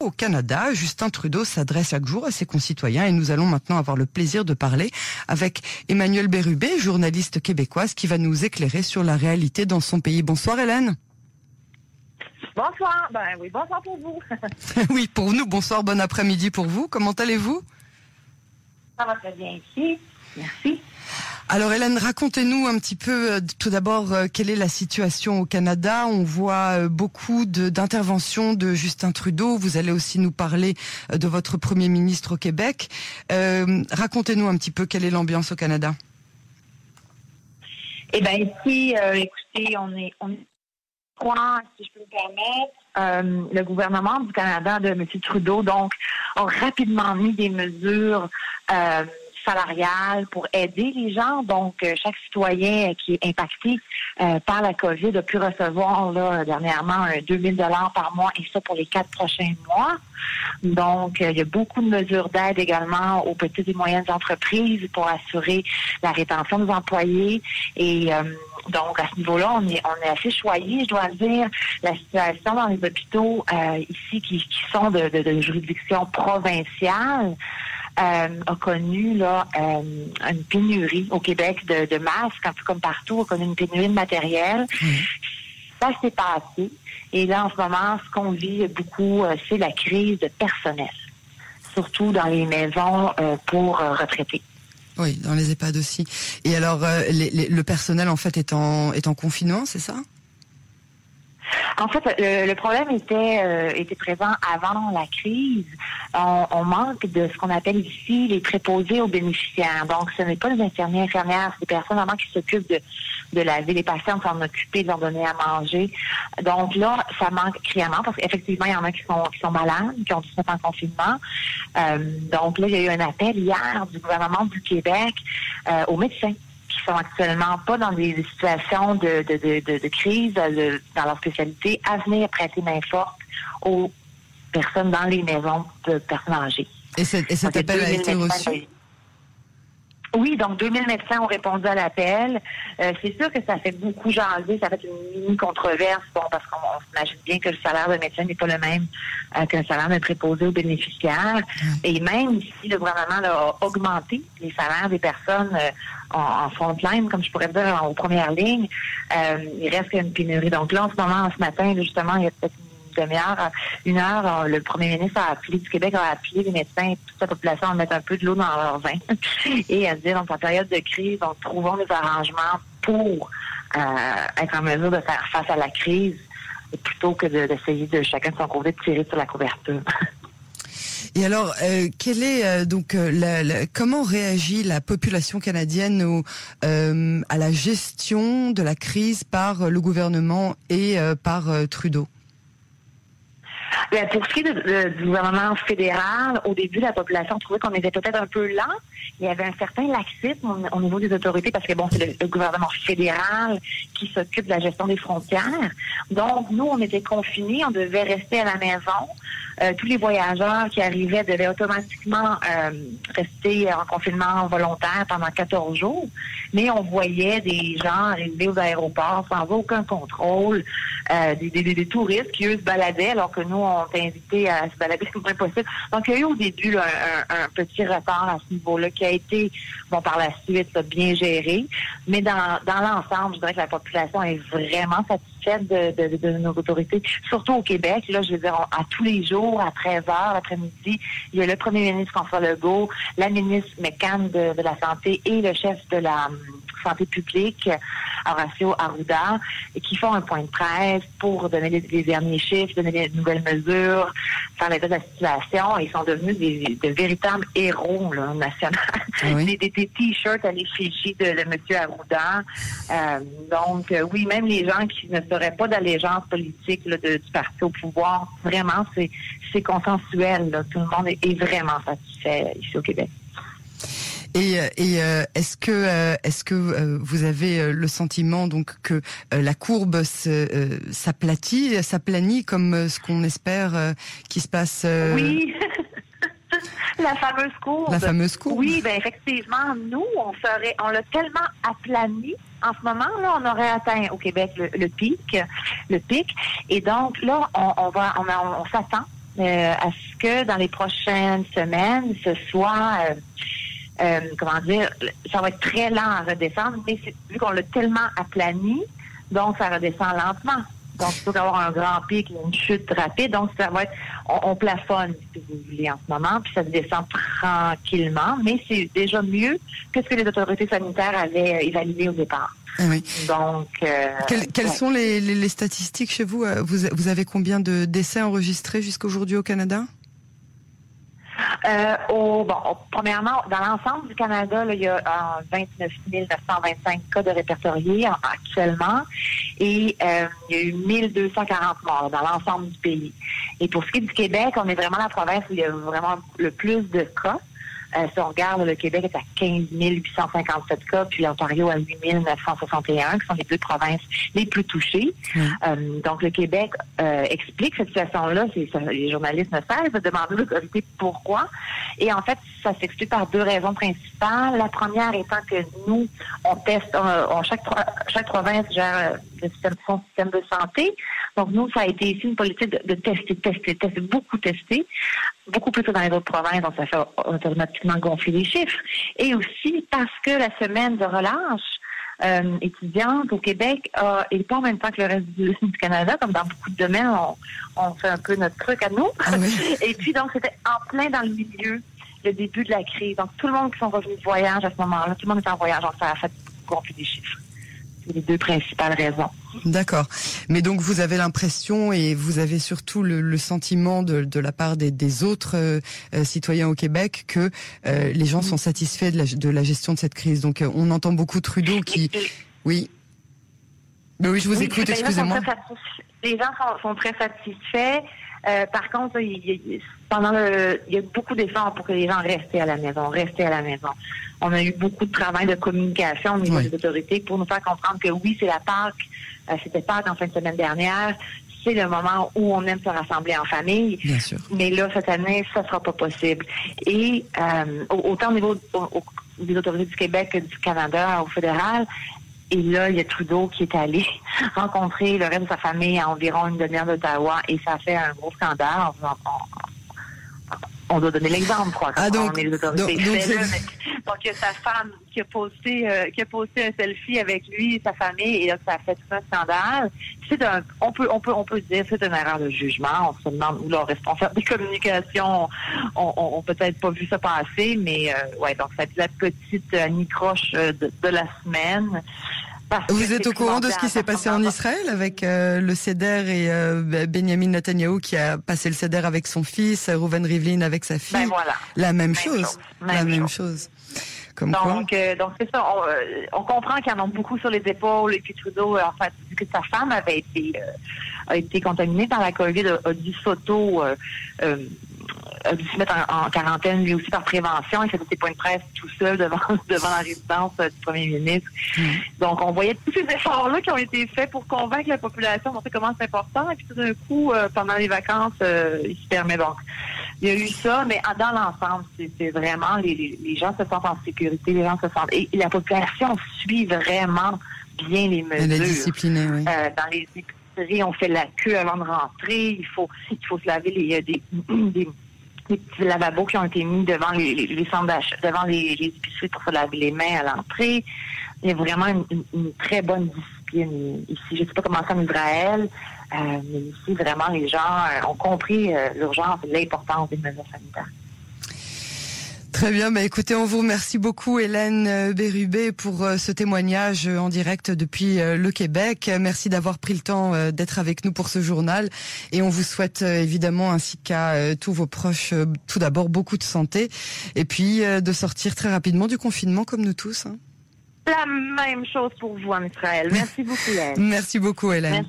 Au Canada, Justin Trudeau s'adresse chaque jour à ses concitoyens et nous allons maintenant avoir le plaisir de parler avec Emmanuel Bérubé, journaliste québécoise qui va nous éclairer sur la réalité dans son pays. Bonsoir Hélène. Bonsoir. Ben oui, bonsoir pour vous. oui, pour nous, bonsoir, bon après-midi pour vous. Comment allez-vous? Ça va très bien ici. Merci. Alors Hélène, racontez-nous un petit peu euh, tout d'abord euh, quelle est la situation au Canada. On voit euh, beaucoup d'interventions de, Justin Trudeau. Vous allez aussi nous parler de votre Premier ministre au Québec. racontez-nous un petit peu quelle est l'ambiance au Canada. Eh bien ici, écoutez, on est, on est si je peux me permettre, le gouvernement du Canada de M. Trudeau, donc, a rapidement mis des mesures salariale pour aider les gens. Donc, euh, chaque citoyen qui est impacté euh, par la COVID a pu recevoir là, dernièrement un 2000 dollars par mois et ça pour les quatre prochains mois. Donc, euh, il y a beaucoup de mesures d'aide également aux petites et moyennes entreprises pour assurer la rétention des employés. Et donc, à ce niveau-là, on est, on est assez choyé, je dois dire. La situation dans les hôpitaux ici qui, sont de, juridiction provinciale, a connu là euh, une pénurie au Québec de, de masques, un peu comme partout, a connu une pénurie de matériel. Ça s'est passé. Et là, en ce moment, ce qu'on vit beaucoup, euh, c'est la crise de personnel, surtout dans les maisons pour retraités. Oui, dans les EHPAD aussi. Et alors, le personnel, en fait, est en, est en confinement, c'est ça? En fait, le, problème était euh, était présent avant la crise. On, manque de ce qu'on appelle ici les préposés aux bénéficiaires. Donc, ce n'est pas les infirmiers, infirmières, c'est des personnes vraiment qui s'occupent de, de laver les patients, s'en occuper, de leur donner à manger. Donc là, ça manque criamment parce qu'effectivement, il y en a qui sont qui sont malades, qui ont tout en confinement. Euh, donc là, il y a eu un appel hier du gouvernement du Québec euh, aux médecins qui sont actuellement pas dans des situations de, de, de, de crise dans leur spécialité à venir prêter main forte aux personnes dans les maisons de personnes âgées. Et, cet appel a été reçu? Oui, donc 2000 médecins ont répondu à l'appel. Euh, c'est sûr que ça fait beaucoup jaser, ça fait une mini controverse, bon, parce qu'on s'imagine bien que le salaire de médecin n'est pas le même euh, qu'un salaire de préposé aux bénéficiaires. Et même ici, le gouvernement a augmenté les salaires des personnes euh, en, en front line, comme je pourrais dire, en, première ligne. il reste une pénurie. Donc là, en ce moment, ce matin, justement, il y a peut-être demi-heure, une heure, le premier ministre a appelé du Québec, a appelé les médecins et toute la population à mettre un peu de l'eau dans leur vin et à dire, donc, en période de crise, donc, trouvons des arrangements pour euh, être en mesure de faire face à la crise plutôt que d'essayer de, chacun de son côté de tirer sur la couverture. Et alors, euh, euh, donc comment réagit la population canadienne au, à la gestion de la crise par le gouvernement et par Trudeau? Pour ce qui est du gouvernement fédéral, au début, la population trouvait qu'on était peut-être un peu lent. Il y avait un certain laxisme au, niveau des autorités parce que bon, c'est le, gouvernement fédéral qui s'occupe de la gestion des frontières. Donc, nous, on était confinés, on devait rester à la maison. Euh, tous les voyageurs qui arrivaient devaient automatiquement euh, rester en confinement volontaire pendant 14 jours. Mais on voyait des gens arriver aux aéroports sans aucun contrôle, euh, des, touristes qui, eux, se baladaient alors que nous, on était invités à se balader le moins possible. Donc, il y a eu au début un, un, petit retard à ce niveau-là qui a été, bon, par la suite, bien géré. Mais dans, dans l'ensemble, je dirais que la population est vraiment satisfaite de, nos autorités, surtout au Québec. Là, je veux dire, à tous les jours, à 13 h l'après-midi, il y a le premier ministre François Legault, la ministre McCann de, de la Santé et le chef de la hum, santé publique, Horacio Arruda, qui font un point de presse pour donner les, derniers chiffres, donner les nouvelles mesures, faire l'état de la situation. Ils sont devenus des, de véritables héros là, nationaux. Ah des, t-shirts à l'effigie de, de, M. Arruda. Euh, donc, euh, oui, même les gens qui ne seraient pas d'allégeance politique là, de, du parti au pouvoir, vraiment, c'est consensuel. Là. Tout le monde est, est vraiment satisfait ici au Québec. Et, et euh, est-ce que euh, est-ce que euh, vous avez le sentiment donc que la courbe s'aplatit, s'aplanit comme ce qu'on espère qui se passe Oui. La fameuse courbe. La fameuse courbe. Oui, ben effectivement, nous, on serait, on l'a tellement aplani. En ce moment, là, on aurait atteint au Québec le, pic, le pic. Et donc, là, on, on va, on, on s'attend à ce que dans les prochaines semaines, ce soit, comment dire, ça va être très lent à redescendre, mais vu qu'on l'a tellement aplani, donc ça redescend lentement. Donc, il faut avoir un grand pic, une chute rapide. Donc, ça va être, on, plafonne, si vous voulez, en ce moment, puis ça descend tranquillement, mais c'est déjà mieux que ce que les autorités sanitaires avaient euh, évalué au départ. Ah oui. Donc, euh, quelles sont les, statistiques chez vous? Euh, vous, vous avez combien de décès enregistrés jusqu'aujourd'hui au Canada? Euh, au, bon, premièrement, dans l'ensemble du Canada, là, il y a 29 925 cas de répertoriés actuellement et euh, il y a eu 1240 morts dans l'ensemble du pays. Et pour ce qui est du Québec, on est vraiment la province où il y a vraiment le plus de cas. Euh, si on regarde, le Québec est à 15 857 cas, puis l'Ontario à 8 961, qui sont les deux provinces les plus touchées. Euh, donc, le Québec euh, explique cette situation-là. Les journalistes ne de demander aux l'autorité pourquoi. Et en fait, ça s'explique par deux raisons principales. La première étant que nous, on teste, on, chaque, chaque province gère le système, son système de santé. Donc, nous, ça a été ici une politique de, de tester, tester, tester, beaucoup tester beaucoup plus que dans les autres provinces, donc ça fait automatiquement gonfler les chiffres. Et aussi parce que la semaine de relâche euh, étudiante au Québec euh, et pas en même temps que le reste du, Canada, comme dans beaucoup de domaines, on, fait un peu notre truc à nous. Ah et puis donc c'était en plein dans le milieu, le début de la crise. Donc tout le monde qui sont revenus de voyage à ce moment-là, tout le monde est en voyage, donc ça a fait gonfler les chiffres les deux principales raisons. D'accord. Mais donc vous avez l'impression et vous avez surtout le, sentiment de, la part des, autres euh, euh, citoyens au Québec que euh, les gens sont satisfaits de la, gestion de cette crise. Donc on entend beaucoup Trudeau qui... Oui. Mais oui, je vous écoute, excusez-moi. Les gens sont, très satisfaits. Par contre, il, pendant le, il y a beaucoup d'efforts pour que les gens restent à la maison, restent à la maison on a eu beaucoup de travail de communication au niveau des autorités pour nous faire comprendre que oui, c'est la Pâques, euh, c'était Pâques en fin de semaine dernière, c'est le moment où on aime se rassembler en famille. Bien sûr. Mais là, cette année, ça sera pas possible. Et euh, autant au niveau des autorités du Québec que du Canada, au fédéral, et là, il y a Trudeau qui est allé rencontrer le reste de sa famille à environ une demi-heure d'Ottawa et ça a fait un gros scandale on doit donner l'exemple, quoi. Ah, donc, on est les autorités. Donc, donc, il y a sa femme qui a posté, euh, qui a posté un selfie avec lui et sa famille, et là, ça a fait tout un scandale. C'est un, on peut, on peut, on peut dire, c'est une erreur de jugement. On se demande où leur responsable des communications ont, on, peut-être pas vu ça passer, mais euh, ouais, donc ça a été la petite Annie Croche euh, de, de la semaine. Vous êtes au courant de ce qui s'est passé en Israël avec euh, le Seder et euh, Benjamin Netanyahu qui a passé le Seder avec son fils, Reuven Rivlin avec sa fille? Ben voilà. La même, chose. la même chose. Comme donc, euh, donc c'est ça. On, comprend qu'il y en a beaucoup sur les épaules et puis Trudeau, en fait, vu que sa femme avait été a été contaminée par la COVID, a, a dû s'auto a dû se mettre en, quarantaine lui aussi par prévention. Il faisait ses points de presse tout seul devant, devant la résidence euh, du premier ministre. Mm. Donc, on voyait tous ces efforts-là qui ont été faits pour convaincre la population de comment c'est important. Et puis tout d'un coup, euh, pendant les vacances, euh, il se permet. Donc, il y a eu ça, mais dans l'ensemble, c'est vraiment les, les, gens se sentent en sécurité, les gens se sentent et la population suit vraiment bien les mesures. Elle est disciplinée, oui. dans les épiceries, on fait la queue avant de rentrer. Il faut, il faut se laver les, des, des les petits lavabos qui ont été mis devant les, les, centres d'achat, devant les, les, épiceries pour se laver les mains à l'entrée. Il y a vraiment une, très bonne discipline ici. Je ne sais pas comment c'est en Israël, euh, mais ici, vraiment, les gens euh, ont compris euh, l'urgence et l'importance des mesures sanitaires. Très bien, bah écoutez, on vous remercie beaucoup Hélène euh, Bérubé pour euh, ce témoignage euh, en direct depuis le Québec. Merci d'avoir pris le temps d'être avec nous pour ce journal et on vous souhaite évidemment ainsi qu'à tous vos proches tout d'abord beaucoup de santé et puis de sortir très rapidement du confinement comme nous tous. Hein. La même chose pour vous Israël. Merci beaucoup Hélène. Merci beaucoup Hélène.